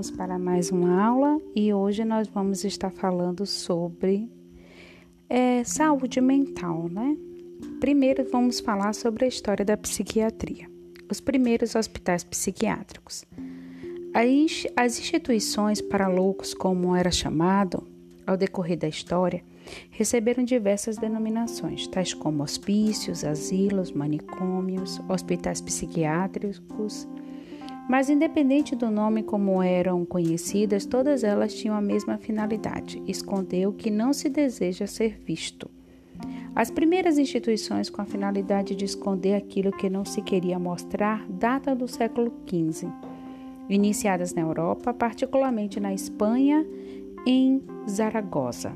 Vamos para mais uma aula e hoje nós vamos estar falando sobre é, saúde mental, né? Primeiro vamos falar sobre a história da psiquiatria, os primeiros hospitais psiquiátricos. As instituições para loucos, como era chamado ao decorrer da história, receberam diversas denominações, tais como hospícios, asilos, manicômios, hospitais psiquiátricos mas, independente do nome como eram conhecidas, todas elas tinham a mesma finalidade: esconder o que não se deseja ser visto. As primeiras instituições com a finalidade de esconder aquilo que não se queria mostrar datam do século XV, iniciadas na Europa, particularmente na Espanha, em Zaragoza,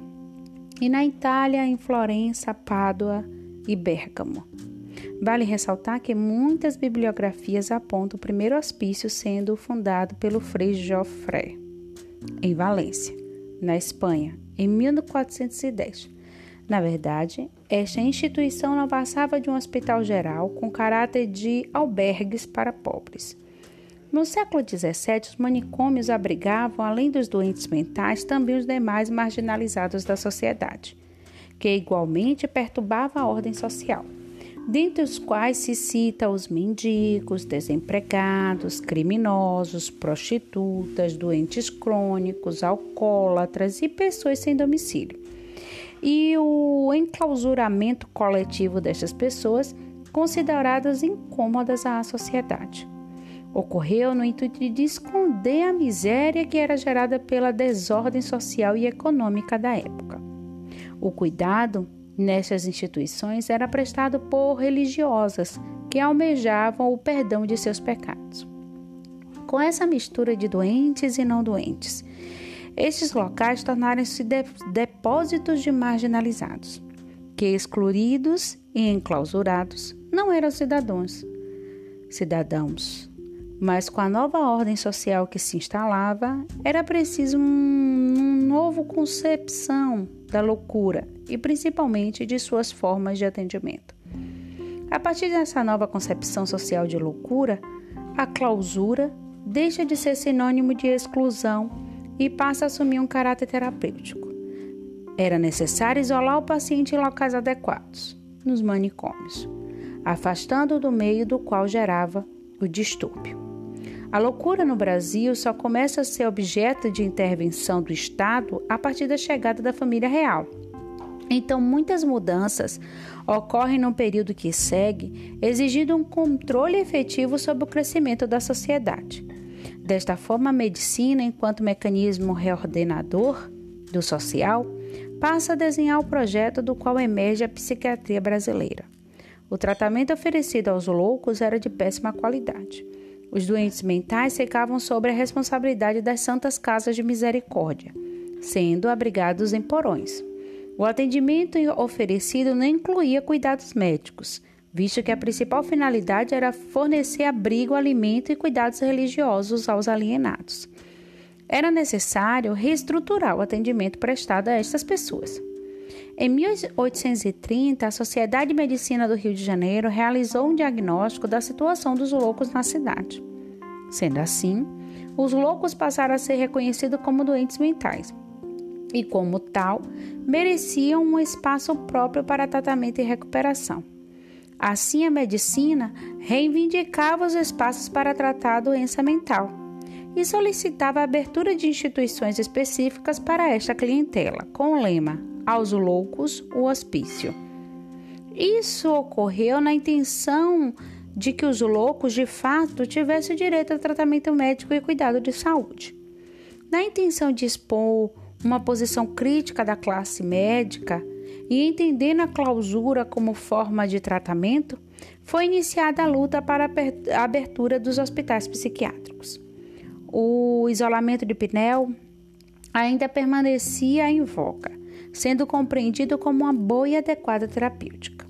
e na Itália, em Florença, Pádua e Bérgamo. Vale ressaltar que muitas bibliografias apontam o primeiro hospício sendo fundado pelo Frei Joffre, em Valência, na Espanha, em 1410. Na verdade, esta instituição não passava de um hospital geral com caráter de albergues para pobres. No século XVII, os manicômios abrigavam, além dos doentes mentais, também os demais marginalizados da sociedade, que igualmente perturbava a ordem social dentre os quais se cita os mendigos, desempregados, criminosos, prostitutas, doentes crônicos, alcoólatras e pessoas sem domicílio. E o enclausuramento coletivo destas pessoas, consideradas incômodas à sociedade. Ocorreu no intuito de esconder a miséria que era gerada pela desordem social e econômica da época. O cuidado Nestas instituições era prestado por religiosas que almejavam o perdão de seus pecados. Com essa mistura de doentes e não doentes, estes locais tornaram-se depósitos de marginalizados, que excluídos e enclausurados não eram cidadãos, cidadãos, mas com a nova ordem social que se instalava, era preciso um, um novo concepção da loucura e principalmente de suas formas de atendimento. A partir dessa nova concepção social de loucura, a clausura deixa de ser sinônimo de exclusão e passa a assumir um caráter terapêutico. Era necessário isolar o paciente em locais adequados, nos manicômios, afastando do meio do qual gerava o distúrbio. A loucura no Brasil só começa a ser objeto de intervenção do Estado a partir da chegada da família real. Então, muitas mudanças ocorrem no período que segue, exigindo um controle efetivo sobre o crescimento da sociedade. Desta forma, a medicina, enquanto mecanismo reordenador do social, passa a desenhar o projeto do qual emerge a psiquiatria brasileira. O tratamento oferecido aos loucos era de péssima qualidade. Os doentes mentais ficavam sob a responsabilidade das santas casas de misericórdia, sendo abrigados em porões. O atendimento oferecido não incluía cuidados médicos, visto que a principal finalidade era fornecer abrigo, alimento e cuidados religiosos aos alienados. Era necessário reestruturar o atendimento prestado a estas pessoas. Em 1830, a Sociedade de Medicina do Rio de Janeiro realizou um diagnóstico da situação dos loucos na cidade. Sendo assim, os loucos passaram a ser reconhecidos como doentes mentais e, como tal, mereciam um espaço próprio para tratamento e recuperação. Assim, a medicina reivindicava os espaços para tratar a doença mental e solicitava a abertura de instituições específicas para esta clientela, com o lema aos loucos o hospício. Isso ocorreu na intenção de que os loucos de fato tivessem direito a tratamento médico e cuidado de saúde. Na intenção de expor uma posição crítica da classe médica e entendendo a clausura como forma de tratamento, foi iniciada a luta para a abertura dos hospitais psiquiátricos. O isolamento de Pinel ainda permanecia em voga sendo compreendido como uma boa e adequada terapêutica.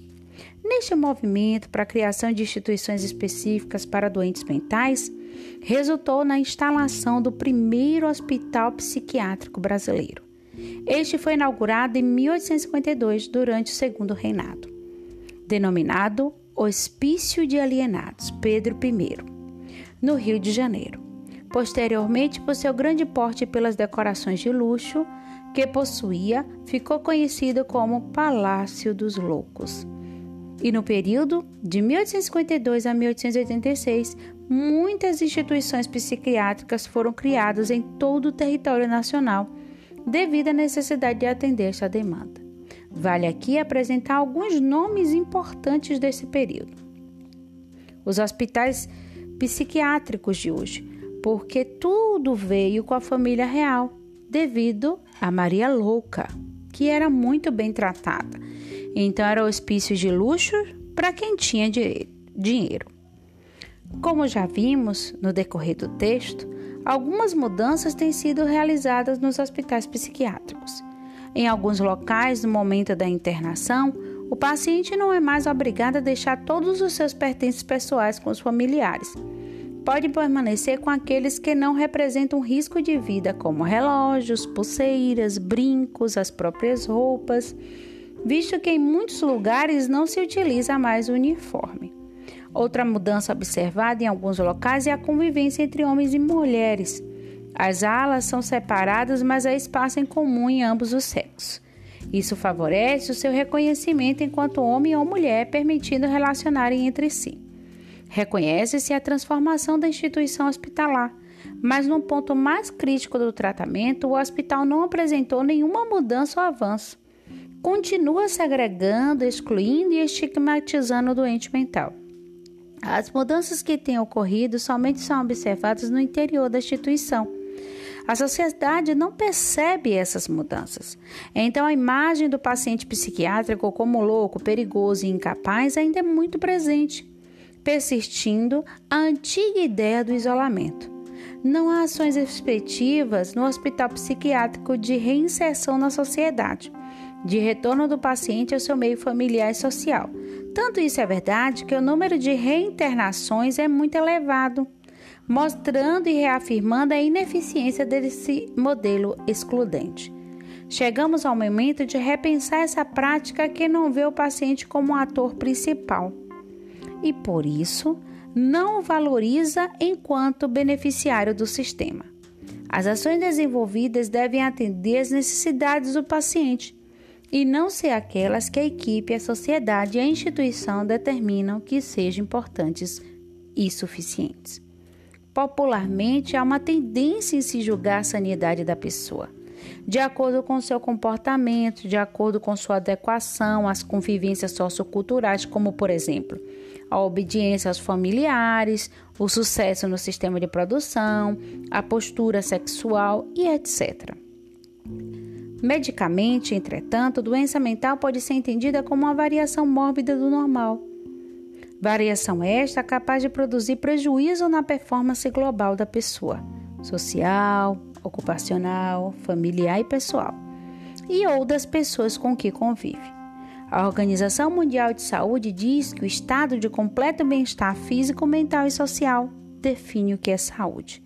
Neste movimento para a criação de instituições específicas para doentes mentais, resultou na instalação do primeiro hospital psiquiátrico brasileiro. Este foi inaugurado em 1852, durante o segundo reinado, denominado Hospício de Alienados Pedro I, no Rio de Janeiro. Posteriormente, por seu grande porte e pelas decorações de luxo que possuía, ficou conhecido como Palácio dos Loucos. E no período de 1852 a 1886, muitas instituições psiquiátricas foram criadas em todo o território nacional, devido à necessidade de atender essa demanda. Vale aqui apresentar alguns nomes importantes desse período. Os hospitais psiquiátricos de hoje, porque tudo veio com a família real, devido a Maria Louca, que era muito bem tratada. Então era hospício de luxo para quem tinha dinheiro. Como já vimos no decorrer do texto, algumas mudanças têm sido realizadas nos hospitais psiquiátricos. Em alguns locais, no momento da internação, o paciente não é mais obrigado a deixar todos os seus pertences pessoais com os familiares pode permanecer com aqueles que não representam risco de vida, como relógios, pulseiras, brincos, as próprias roupas, visto que em muitos lugares não se utiliza mais o uniforme. Outra mudança observada em alguns locais é a convivência entre homens e mulheres. As alas são separadas, mas há espaço em comum em ambos os sexos. Isso favorece o seu reconhecimento enquanto homem ou mulher, permitindo relacionarem entre si. Reconhece-se a transformação da instituição hospitalar, mas no ponto mais crítico do tratamento, o hospital não apresentou nenhuma mudança ou avanço. Continua segregando, excluindo e estigmatizando o doente mental. As mudanças que têm ocorrido somente são observadas no interior da instituição. A sociedade não percebe essas mudanças. Então, a imagem do paciente psiquiátrico como louco, perigoso e incapaz ainda é muito presente persistindo a antiga ideia do isolamento. Não há ações efetivas no hospital psiquiátrico de reinserção na sociedade, de retorno do paciente ao seu meio familiar e social. Tanto isso é verdade que o número de reinternações é muito elevado, mostrando e reafirmando a ineficiência desse modelo excludente. Chegamos ao momento de repensar essa prática que não vê o paciente como um ator principal e, por isso, não o valoriza enquanto beneficiário do sistema. As ações desenvolvidas devem atender às necessidades do paciente e não ser aquelas que a equipe, a sociedade e a instituição determinam que sejam importantes e suficientes. Popularmente, há uma tendência em se julgar a sanidade da pessoa, de acordo com seu comportamento, de acordo com sua adequação às convivências socioculturais, como, por exemplo, a obediência aos familiares, o sucesso no sistema de produção, a postura sexual e etc. Medicamente, entretanto, doença mental pode ser entendida como uma variação mórbida do normal. Variação esta capaz de produzir prejuízo na performance global da pessoa, social, ocupacional, familiar e pessoal, e ou das pessoas com que convive. A Organização Mundial de Saúde diz que o estado de completo bem-estar físico, mental e social define o que é saúde.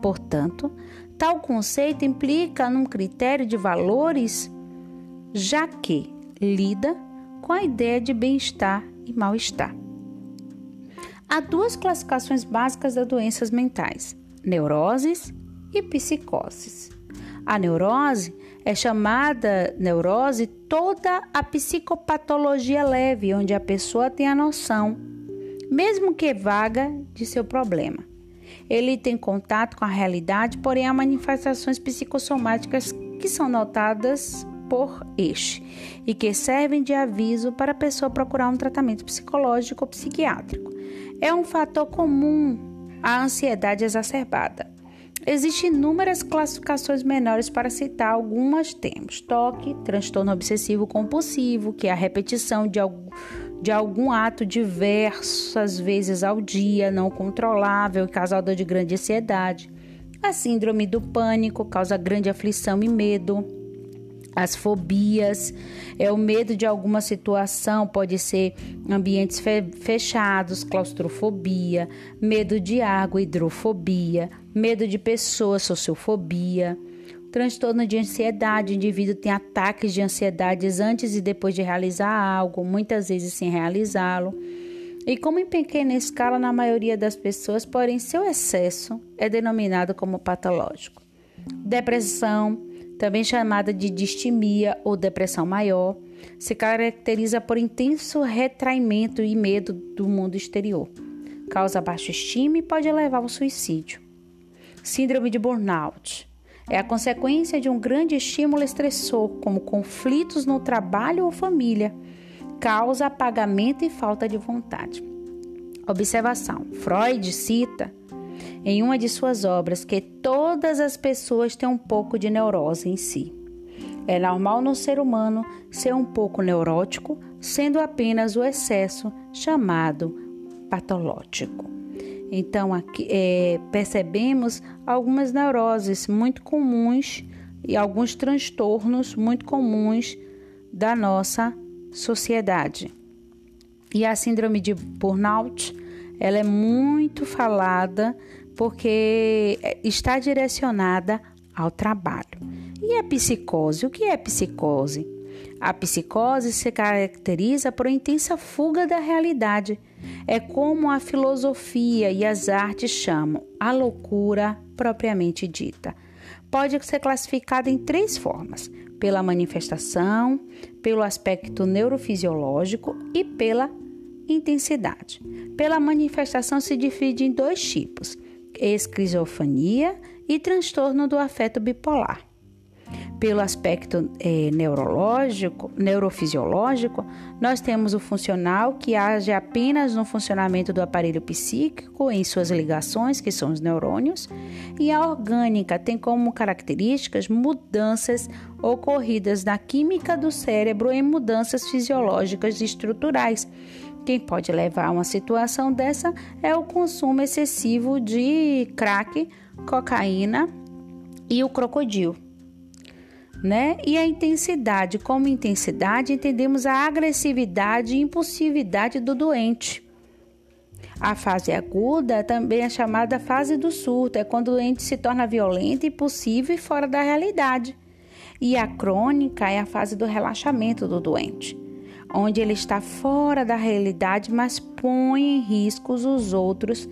Portanto, tal conceito implica num critério de valores, já que lida com a ideia de bem-estar e mal-estar. Há duas classificações básicas das doenças mentais: neuroses e psicoses. A neurose é chamada neurose toda a psicopatologia leve, onde a pessoa tem a noção, mesmo que vaga, de seu problema. Ele tem contato com a realidade, porém há manifestações psicossomáticas que são notadas por este e que servem de aviso para a pessoa procurar um tratamento psicológico ou psiquiátrico. É um fator comum a ansiedade exacerbada. Existem inúmeras classificações menores para citar algumas temos. Toque, transtorno obsessivo compulsivo, que é a repetição de algum, de algum ato diversas vezes ao dia, não controlável, causador de grande ansiedade. A síndrome do pânico causa grande aflição e medo. As fobias é o medo de alguma situação, pode ser ambientes fechados, claustrofobia, medo de água, hidrofobia, medo de pessoas, sociofobia. Transtorno de ansiedade, o indivíduo tem ataques de ansiedades antes e depois de realizar algo, muitas vezes sem realizá-lo. e como em pequena escala na maioria das pessoas, porém seu excesso é denominado como patológico. Depressão, também chamada de distimia ou depressão maior, se caracteriza por intenso retraimento e medo do mundo exterior. Causa baixa estima e pode levar ao suicídio. Síndrome de burnout é a consequência de um grande estímulo estressor, como conflitos no trabalho ou família. Causa apagamento e falta de vontade. Observação: Freud cita em uma de suas obras que todas as pessoas têm um pouco de neurose em si. É normal no ser humano ser um pouco neurótico, sendo apenas o excesso chamado patológico. Então, aqui é, percebemos algumas neuroses muito comuns e alguns transtornos muito comuns da nossa sociedade. E a síndrome de burnout, ela é muito falada porque está direcionada ao trabalho. E a psicose? O que é psicose? A psicose se caracteriza por intensa fuga da realidade. É como a filosofia e as artes chamam a loucura propriamente dita. Pode ser classificada em três formas: pela manifestação, pelo aspecto neurofisiológico e pela intensidade. Pela manifestação se divide em dois tipos: esquizofrenia e transtorno do afeto bipolar. Pelo aspecto é, neurológico, neurofisiológico, nós temos o funcional que age apenas no funcionamento do aparelho psíquico em suas ligações, que são os neurônios, e a orgânica tem como características mudanças ocorridas na química do cérebro em mudanças fisiológicas e estruturais. Quem pode levar a uma situação dessa é o consumo excessivo de crack, cocaína e o crocodilo né? E a intensidade, como intensidade, entendemos a agressividade e impulsividade do doente. A fase aguda também é chamada fase do surto, é quando o doente se torna violento, impulsivo e fora da realidade. E a crônica é a fase do relaxamento do doente, onde ele está fora da realidade, mas põe em riscos os outros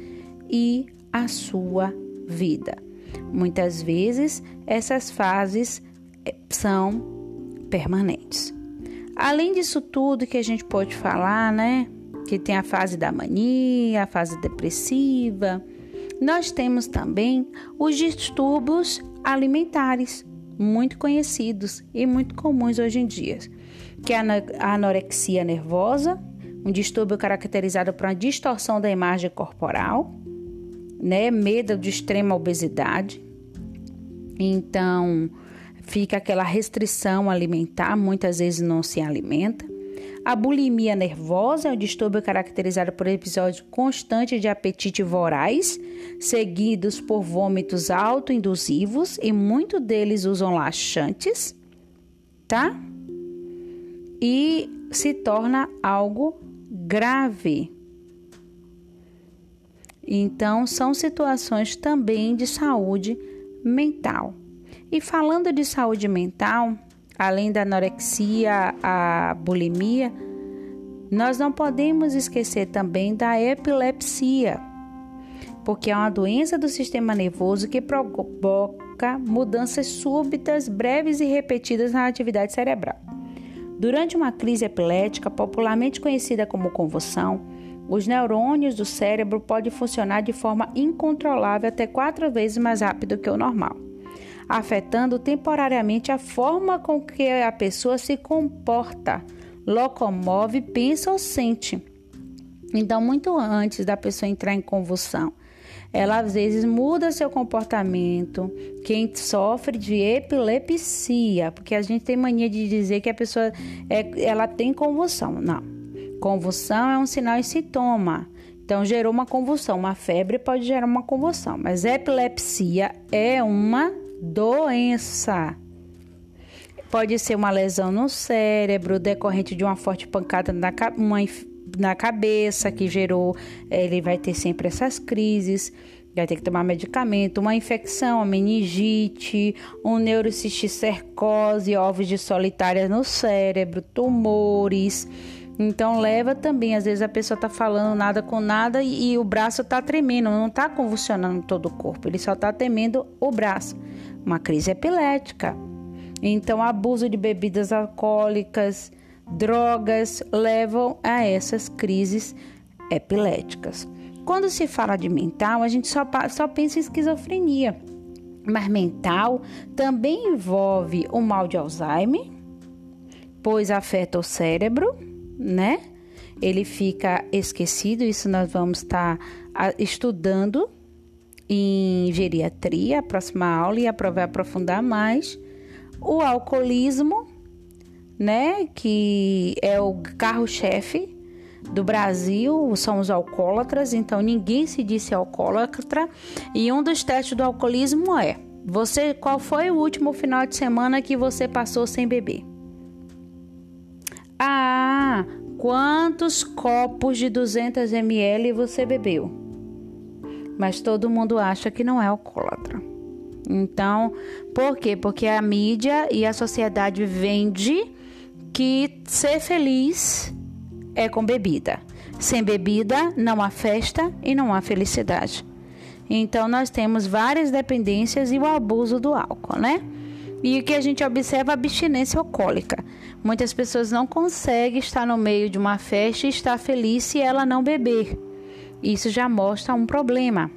e a sua vida. Muitas vezes essas fases são permanentes. Além disso tudo que a gente pode falar, né? Que tem a fase da mania, a fase depressiva. Nós temos também os distúrbios alimentares, muito conhecidos e muito comuns hoje em dia, que é a anorexia nervosa, um distúrbio caracterizado por uma distorção da imagem corporal, né, medo de extrema obesidade. Então, fica aquela restrição alimentar, muitas vezes não se alimenta. A bulimia nervosa é um distúrbio caracterizado por episódios constantes de apetite voraz, seguidos por vômitos autoindusivos e muitos deles usam laxantes, tá? E se torna algo grave. Então, são situações também de saúde mental. E falando de saúde mental, além da anorexia, a bulimia, nós não podemos esquecer também da epilepsia, porque é uma doença do sistema nervoso que provoca mudanças súbitas, breves e repetidas na atividade cerebral. Durante uma crise epilética, popularmente conhecida como convulsão, os neurônios do cérebro podem funcionar de forma incontrolável até quatro vezes mais rápido que o normal afetando temporariamente a forma com que a pessoa se comporta, locomove, pensa ou sente. Então, muito antes da pessoa entrar em convulsão, ela às vezes muda seu comportamento. Quem sofre de epilepsia, porque a gente tem mania de dizer que a pessoa é, ela tem convulsão. Não. Convulsão é um sinal e sintoma. Então, gerou uma convulsão. Uma febre pode gerar uma convulsão, mas epilepsia é uma doença. Pode ser uma lesão no cérebro decorrente de uma forte pancada na, uma, na cabeça que gerou, ele vai ter sempre essas crises, vai ter que tomar medicamento, uma infecção, uma meningite, um neurocisticercose, ovos de solitária no cérebro, tumores. Então leva também, às vezes a pessoa está falando nada com nada e, e o braço está tremendo, não está convulsionando todo o corpo, ele só está temendo o braço. Uma crise epilética. Então, abuso de bebidas alcoólicas, drogas levam a essas crises epiléticas. Quando se fala de mental, a gente só, só pensa em esquizofrenia. Mas mental também envolve o mal de Alzheimer, pois afeta o cérebro, né? Ele fica esquecido, isso nós vamos estar tá estudando em geriatria, a próxima aula, e a aprofundar mais. O alcoolismo, né? Que é o carro-chefe do Brasil são os alcoólatras, então ninguém se disse alcoólatra. E um dos testes do alcoolismo é: você qual foi o último final de semana que você passou sem beber? Quantos copos de 200 ml você bebeu? Mas todo mundo acha que não é alcoólatra. Então, por quê? Porque a mídia e a sociedade vende que ser feliz é com bebida. Sem bebida não há festa e não há felicidade. Então nós temos várias dependências e o abuso do álcool, né? E o que a gente observa é a abstinência alcoólica. Muitas pessoas não conseguem estar no meio de uma festa e estar feliz se ela não beber. Isso já mostra um problema.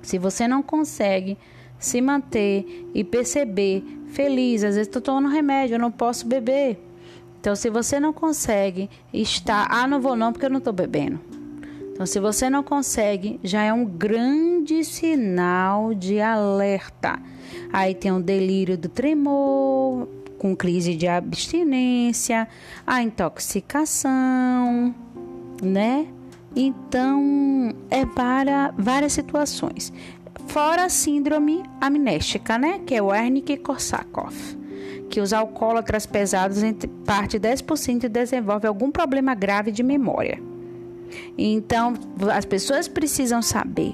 Se você não consegue se manter e perceber feliz, às vezes estou tomando remédio, eu não posso beber. Então, se você não consegue estar, ah, não vou não porque eu não estou bebendo. Então, se você não consegue, já é um grande sinal de alerta. Aí tem o delírio do tremor, com crise de abstinência, a intoxicação, né? Então, é para várias situações. Fora a síndrome amnéstica, né? Que é o Wernicke-Korsakoff que os alcoólatras pesados, entre parte 10%, desenvolvem algum problema grave de memória. Então, as pessoas precisam saber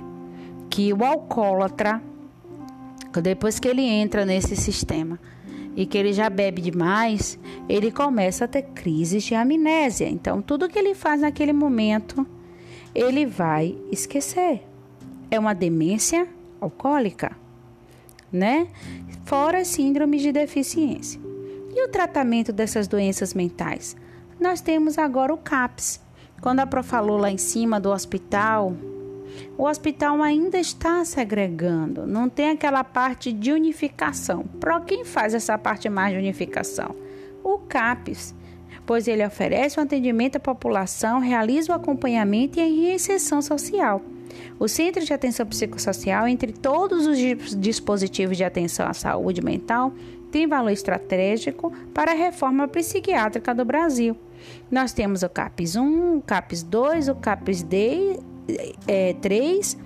que o alcoólatra, depois que ele entra nesse sistema e que ele já bebe demais, ele começa a ter crises de amnésia. Então, tudo que ele faz naquele momento, ele vai esquecer. É uma demência alcoólica, né? fora síndromes de deficiência. E o tratamento dessas doenças mentais? Nós temos agora o CAPS. Quando a Pro falou lá em cima do hospital, o hospital ainda está segregando, não tem aquela parte de unificação. Para quem faz essa parte mais de unificação? O CAPS, pois ele oferece o um atendimento à população, realiza o acompanhamento e a reinserção social. O Centro de Atenção Psicossocial, entre todos os dispositivos de atenção à saúde mental, tem valor estratégico para a reforma psiquiátrica do Brasil. Nós temos o CAPS 1, o CAPS 2, o CAPS D, é, 3,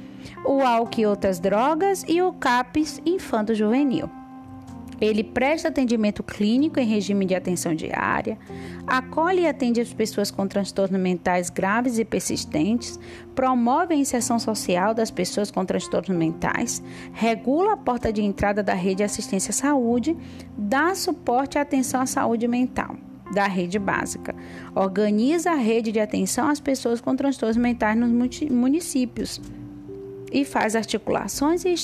o álcool e outras drogas e o CAPS infanto-juvenil. Ele presta atendimento clínico em regime de atenção diária, acolhe e atende as pessoas com transtornos mentais graves e persistentes, promove a inserção social das pessoas com transtornos mentais, regula a porta de entrada da rede de assistência à saúde, dá suporte à atenção à saúde mental da rede básica. Organiza a rede de atenção às pessoas com transtornos mentais nos municípios e faz articulações e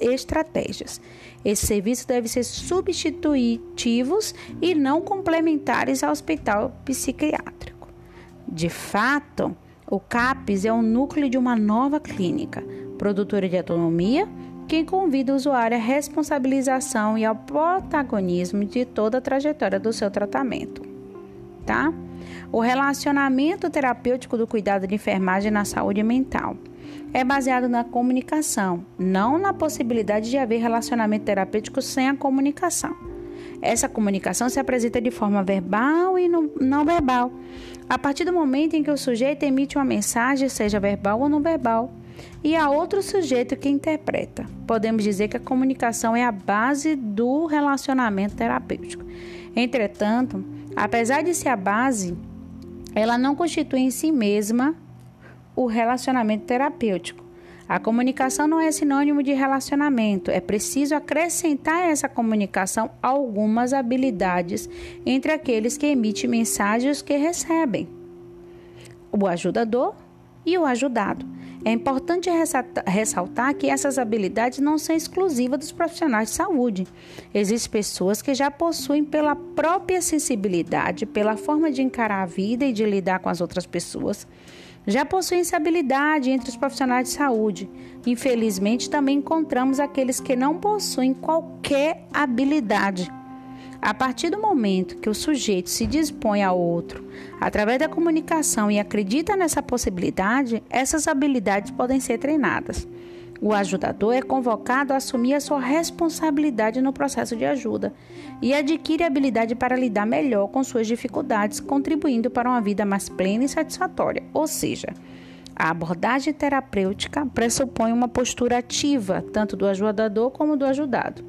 estratégias. Esses serviços devem ser substitutivos e não complementares ao hospital psiquiátrico. De fato, o CAPES é o núcleo de uma nova clínica, produtora de autonomia, que convida o usuário à responsabilização e ao protagonismo de toda a trajetória do seu tratamento. Tá? O relacionamento terapêutico do cuidado de enfermagem na saúde mental é baseado na comunicação, não na possibilidade de haver relacionamento terapêutico sem a comunicação. Essa comunicação se apresenta de forma verbal e não verbal, a partir do momento em que o sujeito emite uma mensagem, seja verbal ou não verbal, e há outro sujeito que interpreta. Podemos dizer que a comunicação é a base do relacionamento terapêutico. Entretanto, apesar de ser a base, ela não constitui em si mesma o relacionamento terapêutico. A comunicação não é sinônimo de relacionamento, é preciso acrescentar a essa comunicação algumas habilidades entre aqueles que emitem mensagens que recebem. O ajudador e o ajudado. É importante ressaltar que essas habilidades não são exclusivas dos profissionais de saúde. Existem pessoas que já possuem, pela própria sensibilidade, pela forma de encarar a vida e de lidar com as outras pessoas, já possuem essa habilidade entre os profissionais de saúde. Infelizmente, também encontramos aqueles que não possuem qualquer habilidade. A partir do momento que o sujeito se dispõe ao outro através da comunicação e acredita nessa possibilidade, essas habilidades podem ser treinadas. O ajudador é convocado a assumir a sua responsabilidade no processo de ajuda e adquire habilidade para lidar melhor com suas dificuldades, contribuindo para uma vida mais plena e satisfatória. Ou seja, a abordagem terapêutica pressupõe uma postura ativa, tanto do ajudador como do ajudado.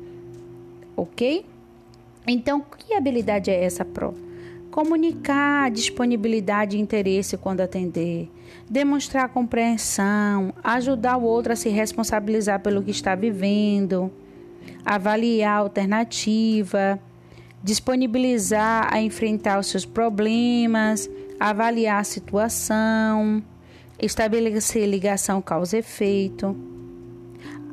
Ok? Então, que habilidade é essa, Pro? Comunicar disponibilidade e interesse quando atender, demonstrar compreensão, ajudar o outro a se responsabilizar pelo que está vivendo, avaliar a alternativa, disponibilizar a enfrentar os seus problemas, avaliar a situação, estabelecer ligação causa-efeito.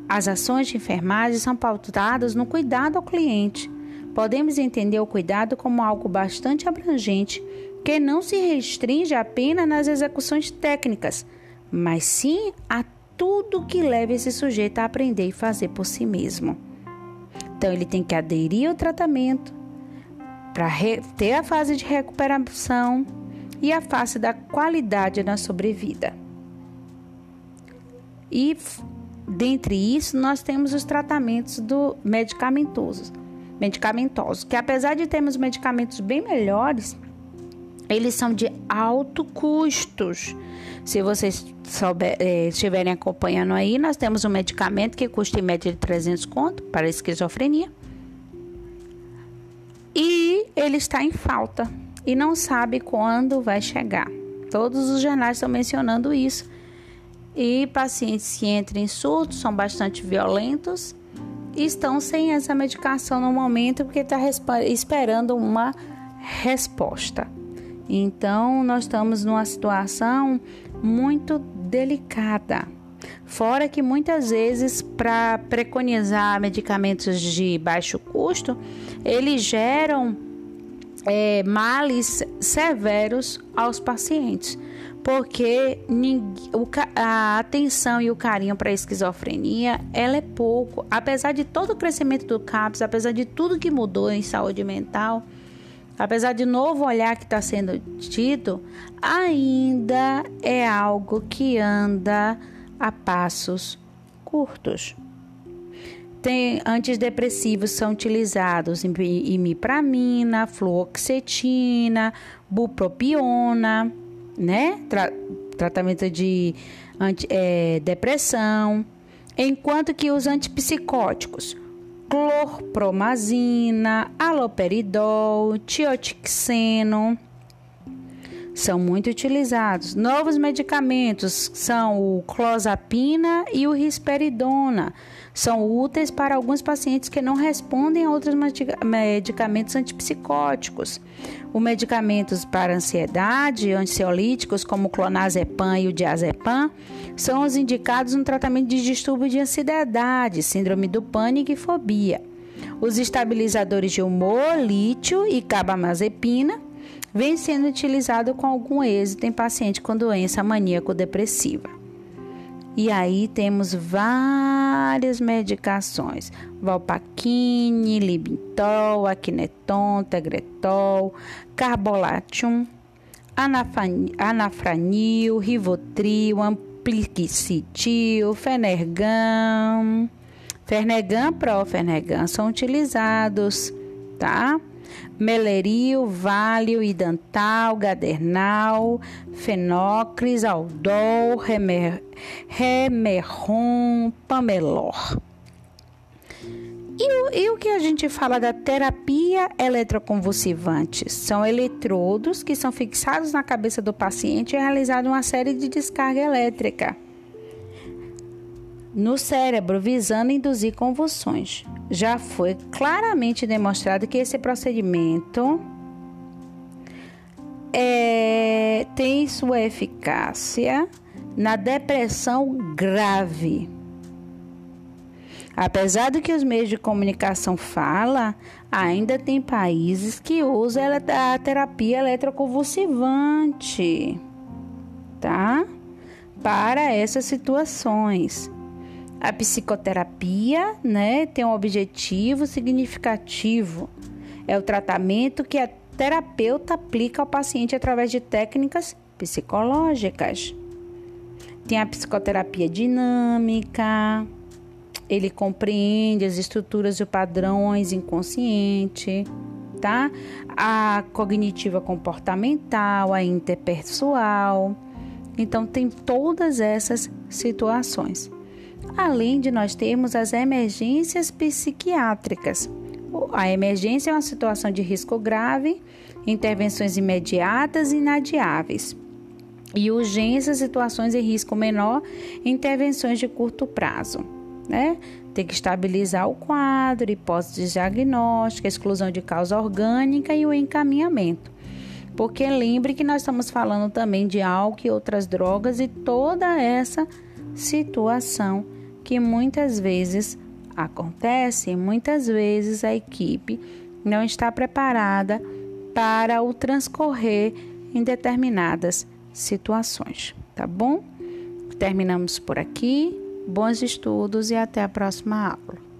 As ações de enfermagem são pautadas no cuidado ao cliente Podemos entender o cuidado como algo bastante abrangente, que não se restringe apenas nas execuções técnicas, mas sim a tudo que leva esse sujeito a aprender e fazer por si mesmo. Então, ele tem que aderir ao tratamento para ter a fase de recuperação e a fase da qualidade na sobrevida. E dentre isso, nós temos os tratamentos do medicamentosos medicamentosos, que apesar de termos medicamentos bem melhores, eles são de alto custos. Se vocês souber, eh, estiverem acompanhando aí, nós temos um medicamento que custa em média de 300 conto para esquizofrenia. E ele está em falta e não sabe quando vai chegar. Todos os jornais estão mencionando isso. E pacientes que entram em surto são bastante violentos estão sem essa medicação no momento porque está esperando uma resposta. Então, nós estamos numa situação muito delicada. Fora que muitas vezes, para preconizar medicamentos de baixo custo, eles geram é, males severos aos pacientes porque a atenção e o carinho para a esquizofrenia ela é pouco, apesar de todo o crescimento do CAPS, apesar de tudo que mudou em saúde mental, apesar de novo olhar que está sendo tido, ainda é algo que anda a passos curtos. Tem, antidepressivos são utilizados imipramina, fluoxetina, bupropiona né? Tra tratamento de anti, é, depressão, enquanto que os antipsicóticos, clorpromazina, aloperidol, tiotixeno, são muito utilizados. Novos medicamentos são o clozapina e o risperidona. São úteis para alguns pacientes que não respondem a outros medicamentos antipsicóticos. Os medicamentos para ansiedade, ansiolíticos como o clonazepam e o diazepam, são os indicados no tratamento de distúrbio de ansiedade, síndrome do pânico e fobia. Os estabilizadores de humor, lítio e carbamazepina vem sendo utilizado com algum êxito em paciente com doença maníaco-depressiva. E aí temos várias medicações: Valpaquine, Libintol, Aquineton, Tegretol, Carbolatium, Anafranil, Rivotril, Amplicitil, Fenergan, Fernegan Pro, Fernegan são utilizados, tá? Meleril, Válio, Idantal, Gadernal, Fenócris, Aldol, Remer, Remerron, Pamelor. E, e, o que a gente fala da terapia eletroconvulsivante? São eletrodos que são fixados na cabeça do paciente e é realizada uma série de descarga elétrica. No cérebro, visando induzir convulsões. Já foi claramente demonstrado que esse procedimento é, tem sua eficácia na depressão grave. Apesar do que os meios de comunicação falam, ainda tem países que usam a terapia eletroconvulsivante, tá? Para essas situações. A psicoterapia, né, tem um objetivo significativo. É o tratamento que a terapeuta aplica ao paciente através de técnicas psicológicas. Tem a psicoterapia dinâmica, ele compreende as estruturas e padrões inconsciente, tá? A cognitiva comportamental, a interpessoal. Então tem todas essas situações. Além de nós termos as emergências psiquiátricas. A emergência é uma situação de risco grave, intervenções imediatas e inadiáveis e urgências, situações de risco menor, intervenções de curto prazo. Né? Tem que estabilizar o quadro, hipótese diagnóstica, exclusão de causa orgânica e o encaminhamento. Porque lembre que nós estamos falando também de álcool e outras drogas e toda essa situação que muitas vezes acontece, muitas vezes a equipe não está preparada para o transcorrer em determinadas situações, tá bom? Terminamos por aqui. Bons estudos e até a próxima aula.